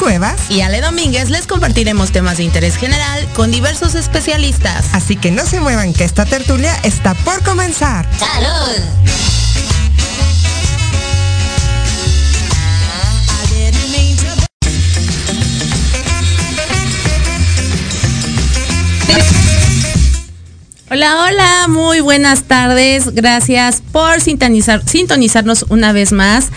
Cuevas y Ale Domínguez les compartiremos temas de interés general con diversos especialistas. Así que no se muevan que esta tertulia está por comenzar. ¡Salud! Hola, hola, muy buenas tardes. Gracias por sintonizar, sintonizarnos una vez más.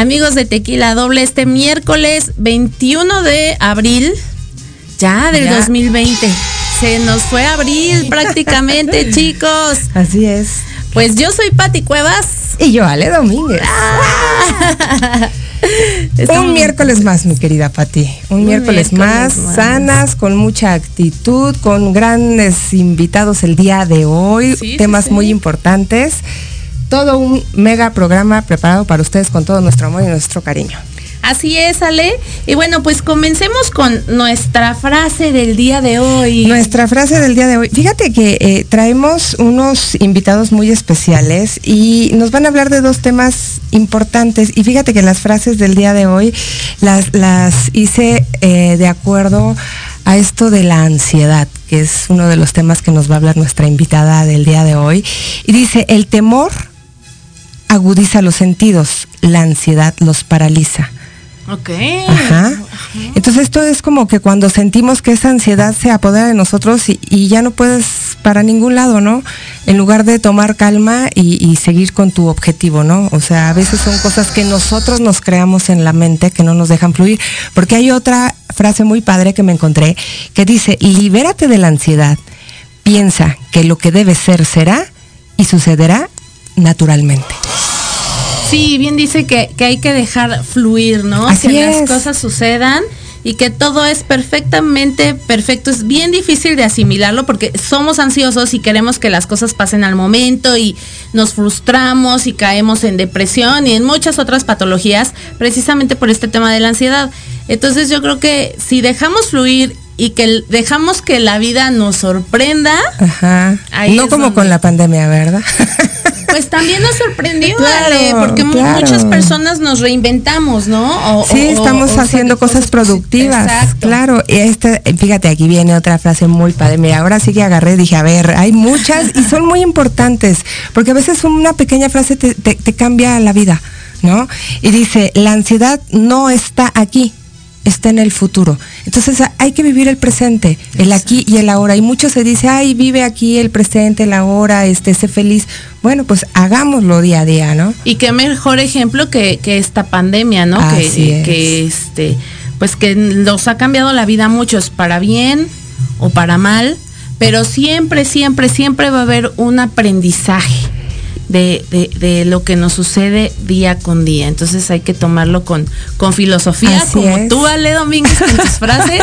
Amigos de Tequila Doble, este miércoles 21 de abril, ya del 2020. Se nos fue abril prácticamente, chicos. Así es. Pues yo soy Pati Cuevas. Y yo, Ale Domínguez. Un miércoles más, mi querida Pati. Un, miércoles, más, sanas, con mucha actitud, con grandes invitados el día de hoy, temas muy importantes. Todo un mega programa preparado para ustedes con todo nuestro amor y nuestro cariño. Así es, Ale. Y bueno, pues comencemos con nuestra frase del día de hoy. Nuestra frase del día de hoy. Fíjate que eh, traemos unos invitados muy especiales y nos van a hablar de dos temas importantes. Y fíjate que las frases del día de hoy las, las hice eh, de acuerdo a esto de la ansiedad, que es uno de los temas que nos va a hablar nuestra invitada del día de hoy. Y dice, el temor agudiza los sentidos, la ansiedad los paraliza. Ok. Ajá. Entonces esto es como que cuando sentimos que esa ansiedad se apodera de nosotros y, ya no puedes para ningún lado, ¿no? En lugar de tomar calma y, seguir con tu objetivo, ¿no? O sea, a veces son cosas que nosotros nos creamos en la mente que no nos dejan fluir. Porque hay otra frase muy padre que me encontré que dice, libérate de la ansiedad, piensa que lo que debe ser será y sucederá naturalmente. Sí, bien dice que, hay que dejar fluir, ¿no? que las cosas sucedan y que todo es perfectamente perfecto. Es bien difícil de asimilarlo porque somos ansiosos y queremos que las cosas pasen al momento y nos frustramos y caemos en depresión y en muchas otras patologías precisamente por este tema de la ansiedad. Entonces yo creo que si dejamos fluir y que dejamos que la vida nos sorprenda. Ajá. no como con la pandemia, ¿verdad? Pues también nos sorprendió, porque muchas personas nos reinventamos, ¿no? sí, estamos haciendo cosas, productivas. Claro, y este, fíjate, aquí viene otra frase muy padre. Mira, ahora sí que agarré, dije, a ver, hay muchas y son muy importantes, porque a veces una pequeña frase te, te cambia la vida, ¿no? Y dice, la ansiedad no está aquí, está en el futuro. Entonces hay que vivir el presente, el aquí y el ahora. Y mucho se dice, ay, vive aquí el presente, el ahora, este, sé feliz. Bueno, pues hagámoslo día a día, ¿no? Y qué mejor ejemplo que, esta pandemia, ¿no? que, que este, pues que nos ha cambiado la vida a muchos, para bien o para mal, pero siempre, siempre, siempre va a haber un aprendizaje de, de, lo que nos sucede día con día. Entonces hay que tomarlo con, con filosofía, como tú, Ale Domínguez, con tus frases.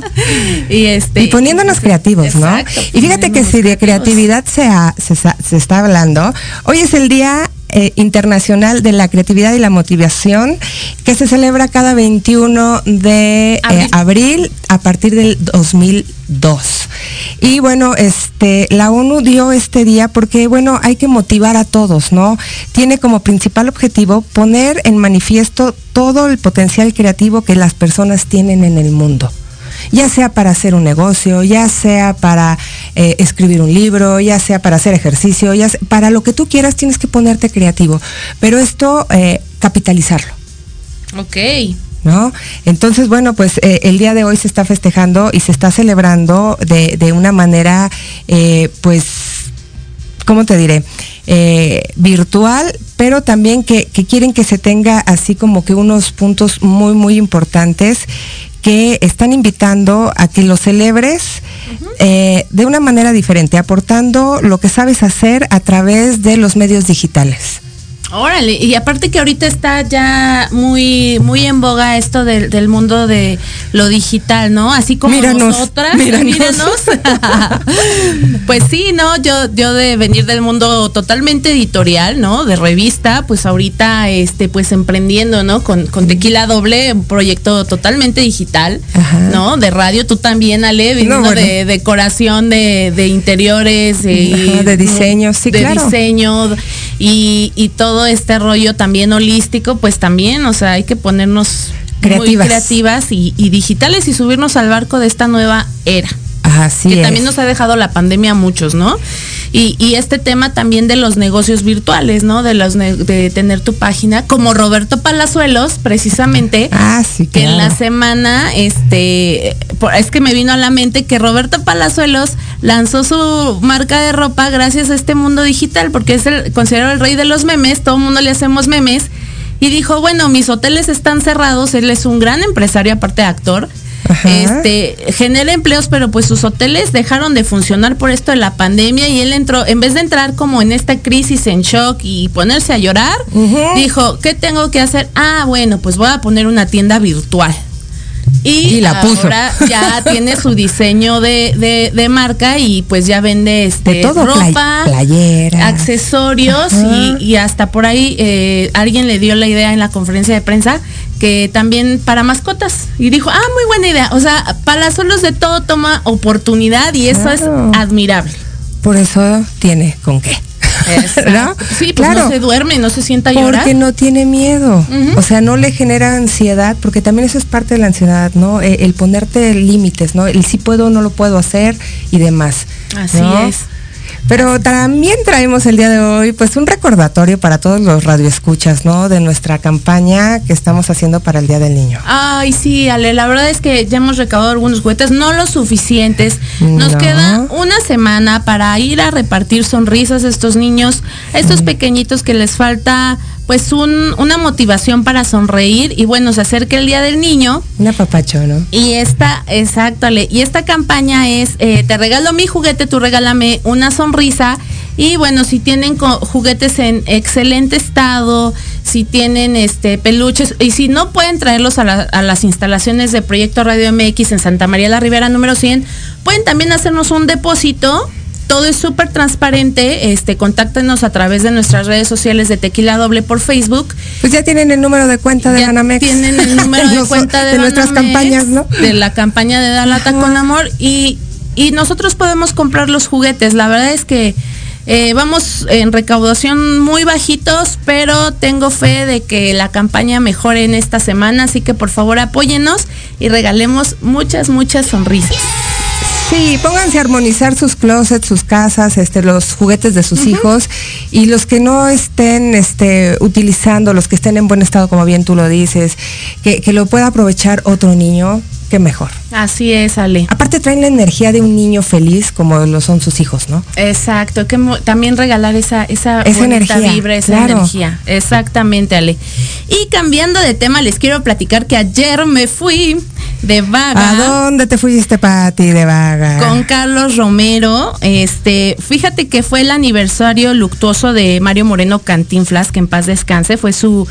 y, este, y poniéndonos creativos, ¿no? Y fíjate que si de creatividad se, se, se está hablando, hoy es el día eh, internacional de la Creatividad y la Motivación, que se celebra cada 21 de eh, abril, a partir del 2002. Y bueno, este, la ONU dio este día porque, bueno, hay que motivar a todos, ¿no? Tiene como principal objetivo poner en manifiesto todo el potencial creativo que las personas tienen en el mundo ya sea para hacer un negocio, ya sea para eh, escribir un libro, ya sea para hacer ejercicio, ya para lo que tú quieras tienes que ponerte creativo, pero esto eh, capitalizarlo. Ok. ¿No? Entonces, bueno, pues eh, el día de hoy se está festejando y se está celebrando de, una manera, pues, ¿cómo te diré? virtual, pero también que, que, quieren que se tenga así como que unos puntos muy, muy importantes que están invitando a que lo celebres eh, de una manera diferente, aportando lo que sabes hacer a través de los medios digitales. Órale, y aparte que ahorita está ya muy, muy en boga esto del, mundo de lo digital, ¿no? Así como nosotras, míranos. pues sí, ¿no? Yo, yo de venir del mundo totalmente editorial, ¿no? De revista, pues ahorita, este, pues emprendiendo, ¿no? Con, con Tequila Doble, un proyecto totalmente digital, ¿no? De radio, tú también, Ale, viniendo de decoración, de, de interiores, de diseño, sí, de diseño y, y todo este rollo también holístico, pues también, o sea, hay que ponernos creativas, muy creativas y, digitales y subirnos al barco de esta nueva era. Así que también nos ha dejado la pandemia a muchos, ¿no? Y, este tema también de los negocios virtuales, ¿no? De los de tener tu página, como Roberto Palazuelos, precisamente, ah, que en la semana, este, es que me vino a la mente que Roberto Palazuelos lanzó su marca de ropa gracias a este mundo digital, porque es el, considerado el rey de los memes, todo el mundo le hacemos memes, y dijo, bueno, mis hoteles están cerrados, él es un gran empresario, aparte de actor, este genera empleos, pero pues sus hoteles dejaron de funcionar por esto de la pandemia y él entró, en vez de entrar como en esta crisis en shock y ponerse a llorar, dijo, ¿qué tengo que hacer? Ah, bueno, pues voy a poner una tienda virtual. Y, la ahora ya tiene su diseño de, marca y pues ya vende este ropa, playera, accesorios y, hasta por ahí eh, alguien le dio la idea en la conferencia de prensa que también para mascotas. Y dijo, ah, muy buena idea. O sea, para solos de todo toma oportunidad y eso es admirable. Por eso tiene con qué. ¿No? Sí, pues no se duerme, no se sienta llorar. Porque no tiene miedo. O sea, no le genera ansiedad, porque también eso es parte de la ansiedad, ¿no? El, el ponerte límites, ¿no? El sí puedo, no lo puedo hacer y demás. Así es. Pero también traemos el día de hoy pues un recordatorio para todos los radioescuchas, ¿no? De nuestra campaña que estamos haciendo para el Día del Niño. Ay, sí, Ale, la verdad es que ya hemos recaudado algunos juguetes, no los suficientes. Nos queda una semana para ir a repartir sonrisas a estos niños, a estos pequeñitos que les falta pues un, una motivación para sonreír y bueno, se acerca el Día del Niño. Una papacho, ¿no? Y esta, exacto, y esta campaña es, eh, te regalo mi juguete, tú regálame una sonrisa. Y bueno, si tienen juguetes en excelente estado, si tienen este peluches, y si no pueden traerlos a, a las instalaciones de Proyecto Radio MX en Santa María la Ribera número 100, pueden también hacernos un depósito todo es súper transparente. Este, contáctenos a través de nuestras redes sociales de Tequila Doble por Facebook. Pues ya tienen el número de cuenta de Anamex. Tienen el número de cuenta de, nuestras campañas, ¿no? De la campaña de Dalata con Amor. Y, y nosotros podemos comprar los juguetes. La verdad es que eh, vamos en recaudación muy bajitos, pero tengo fe de que la campaña mejore en esta semana, así que por favor apóyenos y regalemos muchas, muchas sonrisas. Sí, pónganse a armonizar sus closets, sus casas, este, los juguetes de sus hijos y los que no estén este, utilizando, los que estén en buen estado, como bien tú lo dices, que, que lo pueda aprovechar otro niño, qué mejor. Así es, Ale. Aparte traen la energía de un niño feliz como lo son sus hijos, ¿no? Exacto, que también regalar esa, esa, energía, vibra, esa energía. Exactamente, Ale. Y cambiando de tema, les quiero platicar que ayer me fui de vaga. ¿A dónde te fuiste, Pati, de vaga? Con Carlos Romero. Este, fíjate que fue el aniversario luctuoso de Mario Moreno Cantinflas, que en paz descanse, fue su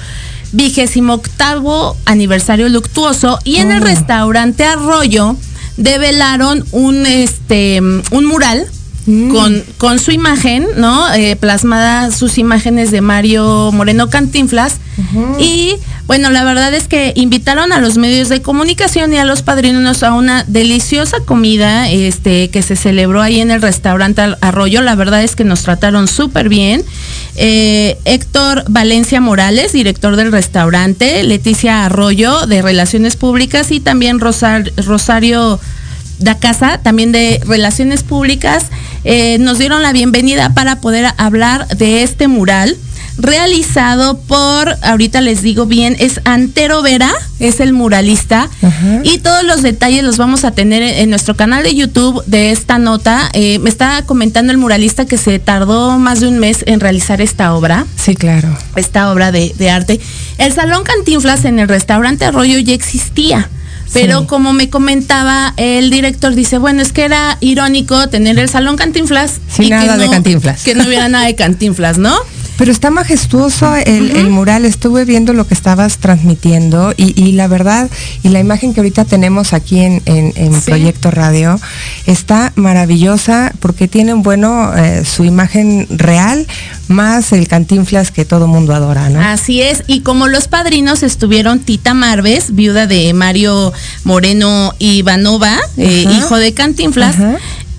vigésimo octavo aniversario luctuoso y en el oh. restaurante Arroyo develaron un este un mural mm. con, con su imagen, ¿no? Eh, plasmada sus imágenes de Mario Moreno Cantinflas. Y bueno, la verdad es que invitaron a los medios de comunicación y a los padrinos a una deliciosa comida este, que se celebró ahí en el restaurante Arroyo. La verdad es que nos trataron súper bien. Eh, Héctor Valencia Morales, director del restaurante, Leticia Arroyo de Relaciones Públicas y también Rosario da Casa, también de Relaciones Públicas, eh, nos dieron la bienvenida para poder hablar de este mural realizado por, ahorita les digo bien, es Antero Vera, es el muralista. Y todos los detalles los vamos a tener en, nuestro canal de YouTube de esta nota. Eh, me está comentando el muralista que se tardó más de un mes en realizar esta obra. Sí, claro. Esta obra de, arte. El Salón Cantinflas en el restaurante Arroyo ya existía. Pero como me comentaba el director, dice, bueno, es que era irónico tener el salón cantinflas. Sin nada de cantinflas. Que no hubiera nada de cantinflas, ¿no? Pero está majestuoso el, mural, estuve viendo lo que estabas transmitiendo y, la verdad, y la imagen que ahorita tenemos aquí en, Proyecto Radio, está maravillosa porque tienen, bueno, eh, su imagen real más el cantinflas que todo mundo adora, ¿no? Así es, y como los padrinos estuvieron Tita Marves, viuda de Mario Moreno Ivanova, eh, hijo de Cantinflas,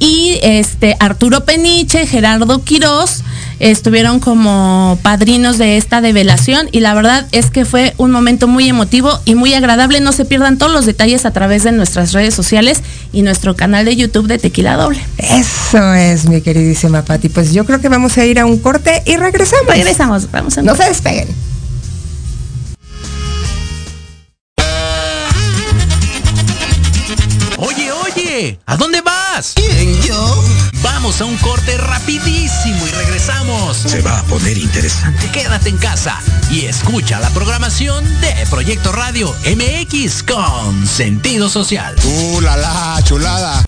y este Arturo Peniche, Gerardo Quirós, estuvieron como padrinos de esta develación y la verdad es que fue un momento muy emotivo y muy agradable. No se pierdan todos los detalles a través de nuestras redes sociales y nuestro canal de YouTube de Tequila Doble. Eso es, mi queridísima Patti. Pues yo creo que vamos a ir a un corte y regresamos. Regresamos, vamos a No se despeguen. Oye, oye, ¿a dónde vas? Vamos a un corte rapidísimo y regresamos. Se va a poner interesante. Quédate en casa y escucha la programación de Proyecto Radio MX con sentido social. ¡Uh, la, la chulada!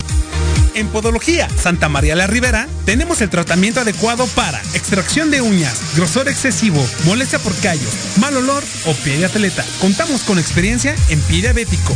En Podología Santa María la Ribera tenemos el tratamiento adecuado para extracción de uñas, grosor excesivo, molestia por callos, mal olor o pie de atleta. Contamos con experiencia en pie diabético.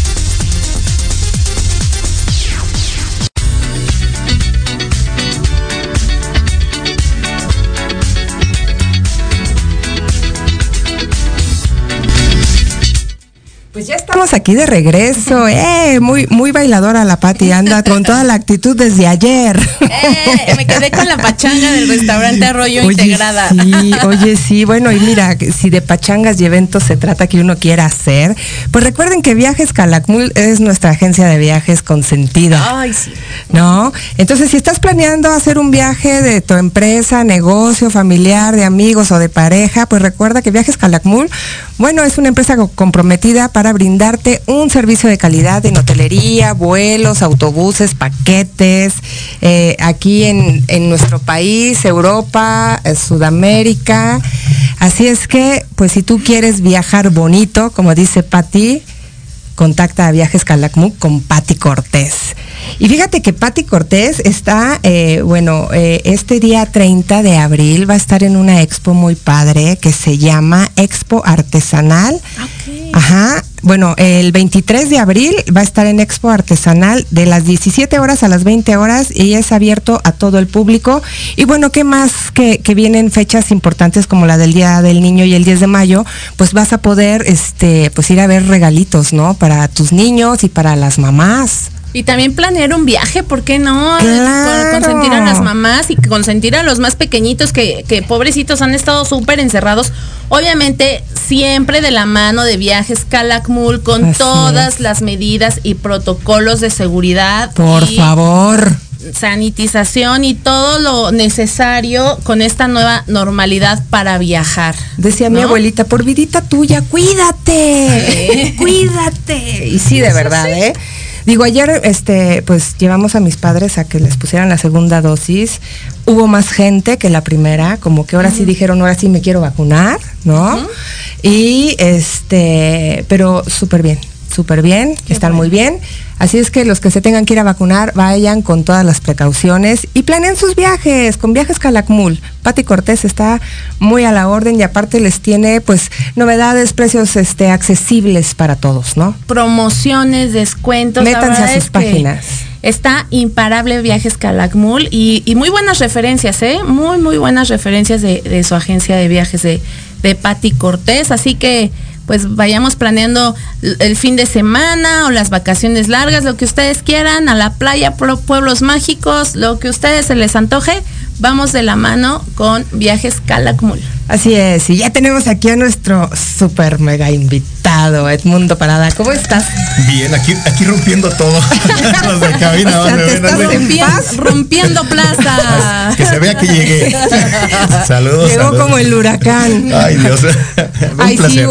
Pues ya estamos aquí de regreso, eh, muy, muy bailadora la Pati, anda con toda la actitud desde ayer. Eh, me quedé con la pachanga del restaurante Arroyo Integrada. Sí, oye, sí, bueno, y mira, si de pachangas y eventos se trata que uno quiera hacer, pues recuerden que Viajes Calakmul es nuestra agencia de viajes con sentido. Ay, sí. ¿No? Entonces, si estás planeando hacer un viaje de tu empresa, negocio, familiar, de amigos o de pareja, pues recuerda que Viajes Calakmul, bueno, es una empresa comprometida para para brindarte un servicio de calidad en hotelería, vuelos, autobuses, paquetes, eh, aquí en, en, nuestro país, Europa, eh, Sudamérica. Así es que, pues si tú quieres viajar bonito, como dice Patti, contacta a Viajes Calacmuc con Patti Cortés. Y fíjate que Patti Cortés está, eh, bueno, este día 30 de abril va a estar en una expo muy padre que se llama Expo Artesanal. Ajá, bueno, el 23 de abril va a estar en Expo Artesanal de las 17 horas a las 20 horas y es abierto a todo el público. Y bueno, ¿qué más que, vienen fechas importantes como la del Día del Niño y el 10 de mayo? Pues vas a poder este, pues ir a ver regalitos, ¿no? Para tus niños y para las mamás. Y también planear un viaje, ¿por qué no? Consentir a las mamás y consentir a los más pequeñitos que, que pobrecitos han estado súper encerrados. Obviamente, siempre de la mano de viajes Calakmul con todas las medidas y protocolos de seguridad. Por favor sanitización y todo lo necesario con esta nueva normalidad para viajar. Decía mi abuelita, por vidita tuya, cuídate, cuídate. Y sí, de verdad, ¿eh? Digo, ayer este, pues llevamos a mis padres a que les pusieran la segunda dosis. Hubo más gente que la primera, como que ahora sí dijeron, ahora sí me quiero vacunar, ¿no? Y este, pero súper bien, súper bien, están muy bien. Así es que los que se tengan que ir a vacunar, vayan con todas las precauciones y planeen sus viajes, con viajes Calakmul. Pati Cortés está muy a la orden y aparte les tiene pues novedades, precios este, accesibles para todos, ¿no? Promociones, descuentos. Métanse a sus páginas. Está imparable Viajes Calakmul y, muy buenas referencias, ¿eh? Muy, muy buenas referencias de, su agencia de viajes de, de Pati Cortés. Así que pues vayamos planeando el fin de semana o las vacaciones largas, lo que ustedes quieran, a la playa, pueblos mágicos, lo que ustedes se les antoje, vamos de la mano con Viajes Calakmul. Así es, y ya tenemos aquí a nuestro super mega invitado, Edmundo Parada. ¿Cómo estás? Bien, aquí, aquí rompiendo todo. Los de cabina, rompiendo, plaza. que se vea que llegué. saludos. Llegó como el huracán. Ay, Dios. un, placer,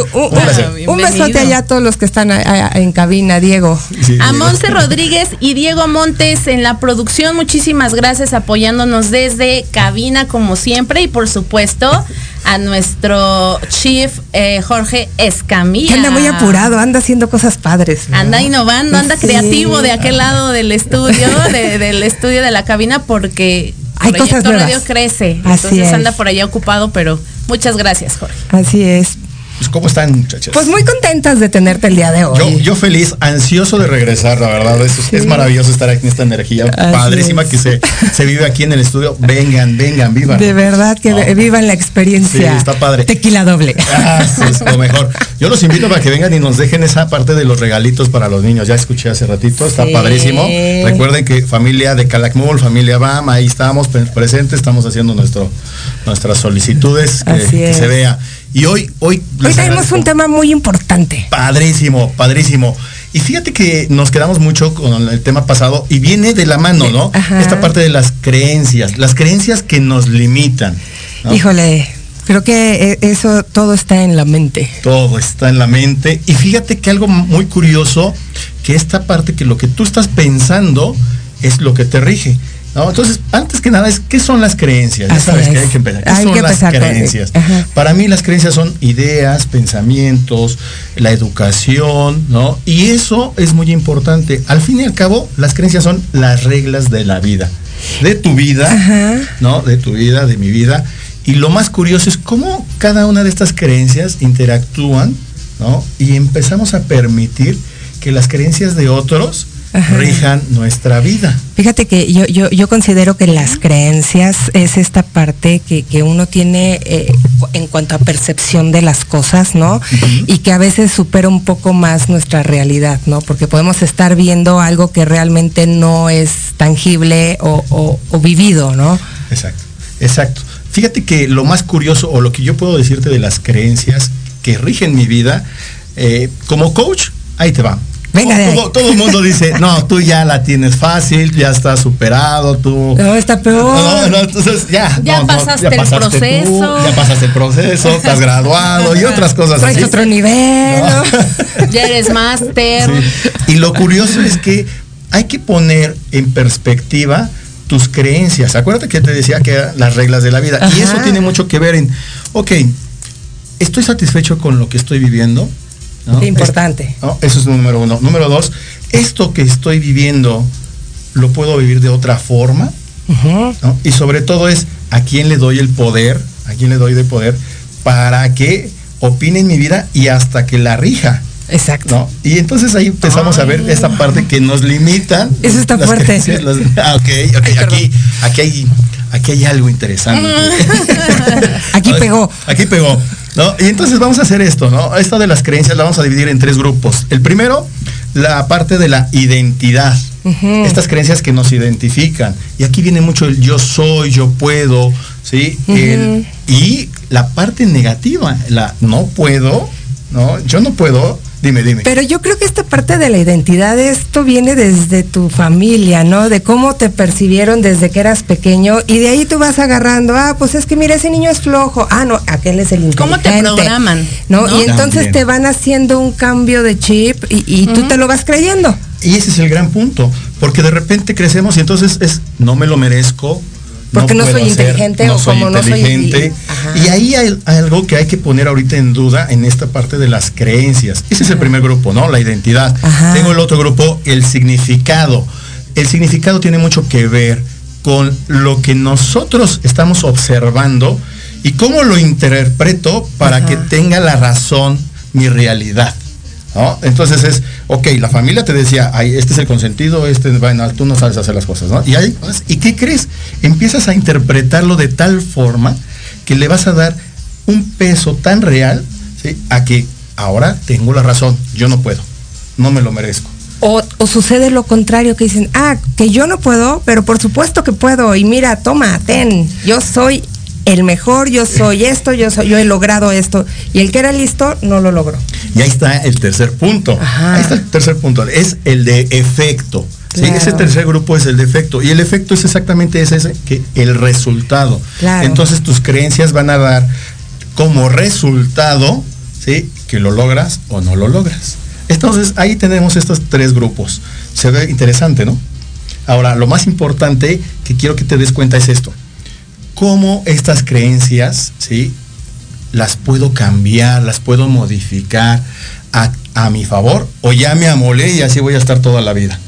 un, besote allá a todos los que están en cabina, Diego. a Monse Rodríguez y Diego Montes en la producción, muchísimas gracias apoyándonos desde cabina como siempre y por supuesto a nuestro chief eh, Jorge Escamilla. Que anda muy apurado, anda haciendo cosas padres. Anda innovando, anda creativo de aquel lado del estudio, del estudio de la cabina, porque hay cosas nuevas. Radio crece. entonces anda por allá ocupado, pero muchas gracias, Jorge. Así es. Pues, ¿Cómo están, muchachos? Pues muy contentas de tenerte el día de hoy. Yo, feliz, ansioso de regresar, la verdad. Es, maravilloso estar aquí en esta energía padrísima que se, se, vive aquí en el estudio. Vengan, vengan, vivan. De verdad que vivan la experiencia. Sí, está padre. Tequila doble. Ah, es lo mejor. Yo los invito para que vengan y nos dejen esa parte de los regalitos para los niños. Ya escuché hace ratito, está padrísimo. Recuerden que familia de Calakmul, familia BAM, ahí estamos presentes, estamos haciendo nuestro, nuestras solicitudes, que se vea. Y hoy, hoy. Hoy tenemos un tema muy importante. Padrísimo, padrísimo. Y fíjate que nos quedamos mucho con el tema pasado y viene de la mano, ¿no? Esta parte de las creencias, las creencias que nos limitan. Híjole, creo que e, eso todo está en la mente. Todo está en la mente. Y fíjate que algo muy curioso, que esta parte que lo que tú estás pensando es lo que te rige. Entonces, antes que nada, es ¿qué son las creencias? Ya sabes que hay que empezar. ¿Qué son las creencias? Para mí las creencias son ideas, pensamientos, la educación, ¿no? Y eso es muy importante. Al fin y al cabo, las creencias son las reglas de la vida. De tu vida, ¿no? De tu vida, de mi vida. Y lo más curioso es cómo cada una de estas creencias interactúan, ¿no? Y empezamos a permitir que las creencias de otros rijan nuestra vida. Fíjate que yo, yo, yo, considero que las creencias es esta parte que, que uno tiene eh, en cuanto a percepción de las cosas, ¿no? Y que a veces supera un poco más nuestra realidad, ¿no? Porque podemos estar viendo algo que realmente no es tangible o, o vivido, ¿no? Exacto, exacto. Fíjate que lo más curioso o lo que yo puedo decirte de las creencias que rigen mi vida, eh, como coach, ahí te va todo, el mundo dice, no, tú ya la tienes fácil, ya está superado, tú. No, está peor. No, no, entonces ya. Ya, pasaste, el proceso. ya pasaste el proceso, estás graduado y otras cosas así. otro nivel. ya eres máster. Y lo curioso es que hay que poner en perspectiva tus creencias. Acuérdate que te decía que eran las reglas de la vida. Y eso tiene mucho que ver en, ok, estoy satisfecho con lo que estoy viviendo Importante. Eso es número uno. Número dos, esto que estoy viviendo, ¿lo puedo vivir de otra forma? Y sobre todo es, ¿a quién le doy el poder? ¿A quién le doy de poder? Para que opine en mi vida y hasta que la rija. Exacto. Y entonces ahí empezamos a ver esta parte que nos limitan. Eso está fuerte. Ah, ok, aquí, aquí, hay, aquí hay algo interesante. aquí pegó. Aquí pegó. ¿No? Y entonces vamos a hacer esto, ¿no? Esta de las creencias la vamos a dividir en tres grupos. El primero, la parte de la identidad. Estas creencias que nos identifican. Y aquí viene mucho el yo soy, yo puedo, ¿sí? y la parte negativa, la no puedo, ¿no? Yo no puedo Dime, dime. Pero yo creo que esta parte de la identidad, esto viene desde tu familia, ¿no? De cómo te percibieron desde que eras pequeño y de ahí tú vas agarrando, ah, pues es que mira, ese niño es flojo, ah, no, aquel es el inteligente. ¿Cómo te programan? ¿No? Y entonces te van haciendo un cambio de chip y, tú te lo vas creyendo. Y ese es el gran punto, porque de repente crecemos y entonces es, no me lo merezco, porque no, soy inteligente o como no soy inteligente. Y ahí hay algo que hay que poner ahorita en duda en esta parte de las creencias. Ese es el primer grupo, ¿no? La identidad. Tengo el otro grupo, el significado. El significado tiene mucho que ver con lo que nosotros estamos observando y cómo lo interpreto para que tenga la razón mi realidad. Entonces es, ok, la familia te decía, Ay, este es el consentido, este, bueno, tú no sabes hacer las cosas, ¿no? Y, hay, ¿Y qué crees? Empiezas a interpretarlo de tal forma que le vas a dar un peso tan real a que ahora tengo la razón, yo no puedo, no me lo merezco. O, o, sucede lo contrario, que dicen, ah, que yo no puedo, pero por supuesto que puedo. Y mira, toma, ten, yo soy el mejor, yo soy esto, yo soy, yo he logrado esto. Y el que era listo no lo logró. Y ahí está el tercer punto. Ahí está el tercer punto. Es el de efecto. Ese tercer grupo es el de efecto. Y el efecto es exactamente ese, que el resultado. Entonces tus creencias van a dar como resultado, ¿sí? Que lo logras o no lo logras. Entonces ahí tenemos estos tres grupos. Se ve interesante, ¿no? Ahora, lo más importante que quiero que te des cuenta es esto cómo estas creencias, ¿sí? Las puedo cambiar, las puedo modificar a, mi favor o ya me amolé y así voy a estar toda la vida.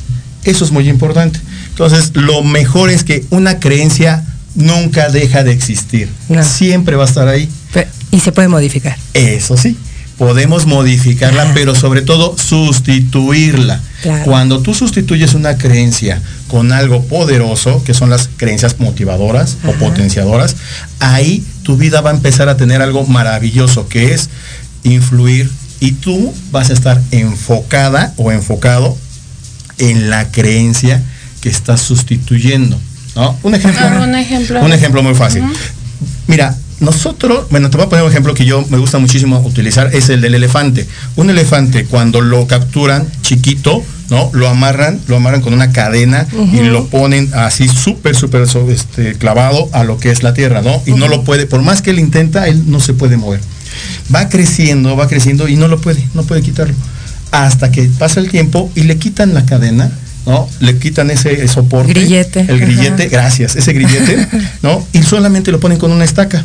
Eso es muy importante. Entonces, lo mejor es que una creencia nunca deja de existir. Siempre va a estar ahí. y se puede modificar. Eso sí podemos modificarla, pero sobre todo sustituirla. Cuando tú sustituyes una creencia con algo poderoso, que son las creencias motivadoras o potenciadoras, ahí tu vida va a empezar a tener algo maravilloso, que es influir y tú vas a estar enfocada o enfocado en la creencia que estás sustituyendo. Un ejemplo. un ejemplo. Un ejemplo muy fácil. Mira, nosotros, bueno, te voy a poner un ejemplo que yo me gusta muchísimo utilizar, es el del elefante. Un elefante cuando lo capturan chiquito, ¿no? Lo amarran, lo amarran con una cadena y lo ponen así súper, súper este, clavado a lo que es la tierra, ¿no? Y no lo puede, por más que él intenta, él no se puede mover. Va creciendo, va creciendo y no lo puede, no puede quitarlo. Hasta que pasa el tiempo y le quitan la cadena ¿no? Le quitan ese, soporte. Grillete. El grillete, gracias, ese grillete, ¿no? Y solamente lo ponen con una estaca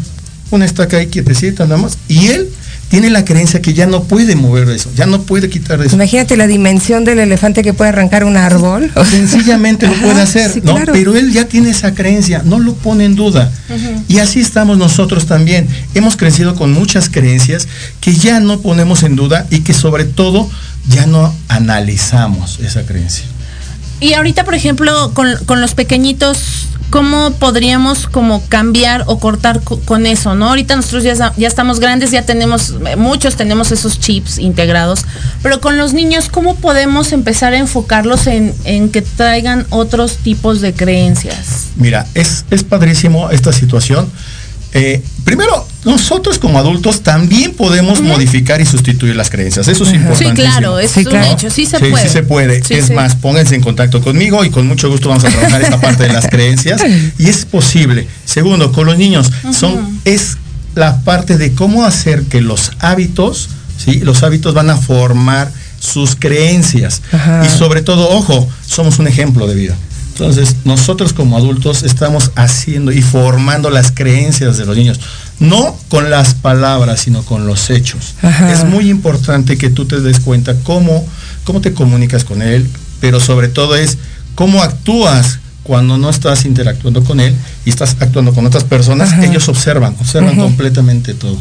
una estaca ahí quietecita nada más. Y él tiene la creencia que ya no puede mover eso, ya no puede quitar eso. Imagínate la dimensión del elefante que puede arrancar un árbol. Sencillamente lo puede hacer, ¿no? Pero él ya tiene esa creencia, no lo pone en duda. Y así estamos nosotros también. Hemos crecido con muchas creencias que ya no ponemos en duda y que sobre todo ya no analizamos esa creencia. Y ahorita, por ejemplo, con, con los pequeñitos ¿cómo podríamos como cambiar o cortar con eso, no? Ahorita nosotros ya, ya estamos grandes, ya tenemos, muchos tenemos esos chips integrados, pero con los niños, ¿cómo podemos empezar a enfocarlos en, en que traigan otros tipos de creencias? Mira, es, es padrísimo esta situación eh, primero, nosotros como adultos también podemos modificar y sustituir las creencias. Eso es importante. Sí, claro, es un hecho, sí se puede. Sí se puede. es más, pónganse en contacto conmigo y con mucho gusto vamos a trabajar esta parte de las creencias. Y es posible. Segundo, con los niños, son, es la parte de cómo hacer que los hábitos, ¿sí? los hábitos van a formar sus creencias. Y sobre todo, ojo, somos un ejemplo de vida. Entonces, nosotros como adultos estamos haciendo y formando las creencias de los niños, no con las palabras, sino con los hechos. Es muy importante que tú te des cuenta cómo, cómo te comunicas con él, pero sobre todo es cómo actúas cuando no estás interactuando con él y estás actuando con otras personas, ellos observan, observan completamente todo.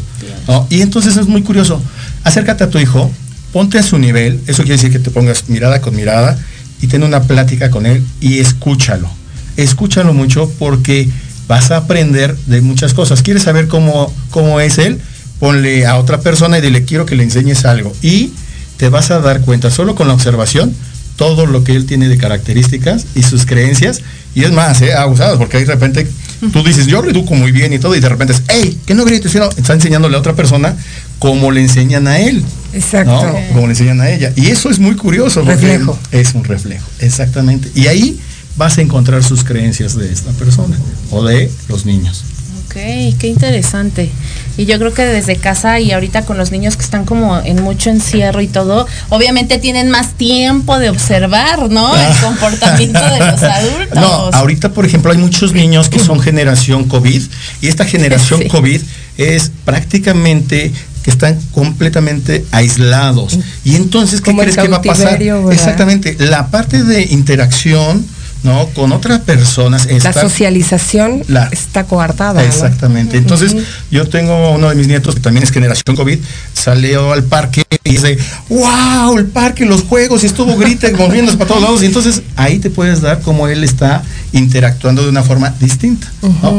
Y entonces es muy curioso. Acércate a tu hijo, ponte a su nivel, eso quiere decir que te pongas mirada con mirada, y ten una plática con él y escúchalo. Escúchalo mucho porque vas a aprender de muchas cosas. ¿Quieres saber cómo, cómo es él? Ponle a otra persona y dile, quiero que le enseñes algo. Y te vas a dar cuenta, solo con la observación, todo lo que él tiene de características y sus creencias. Y es más, ¿eh? porque de repente tú dices, yo lo educo muy bien y todo, y de repente es, hey, que no grites, está enseñándole a otra persona como le enseñan a él. Exacto. Como le enseñan a ella. Y eso es muy curioso. Reflejo. Es un reflejo, exactamente. Y ahí vas a encontrar sus creencias de esta persona o de los niños. Ok, qué interesante. Y yo creo que desde casa y ahorita con los niños que están como en mucho encierro y todo, obviamente tienen más tiempo de observar, ¿no? El ah. comportamiento de los adultos. No, ahorita, por ejemplo, hay muchos niños que son generación COVID y esta generación COVID es prácticamente que están completamente aislados. Y entonces, ¿qué crees que va a pasar? Exactamente, la parte de interacción, ¿no? Con otras personas. la socialización está coartada. Exactamente. Entonces, yo tengo uno de mis nietos que también es generación COVID, salió al parque y dice, wow, el parque, los juegos, y estuvo grita, moviéndose para todos lados. Y entonces ahí te puedes dar cómo él está interactuando de una forma distinta.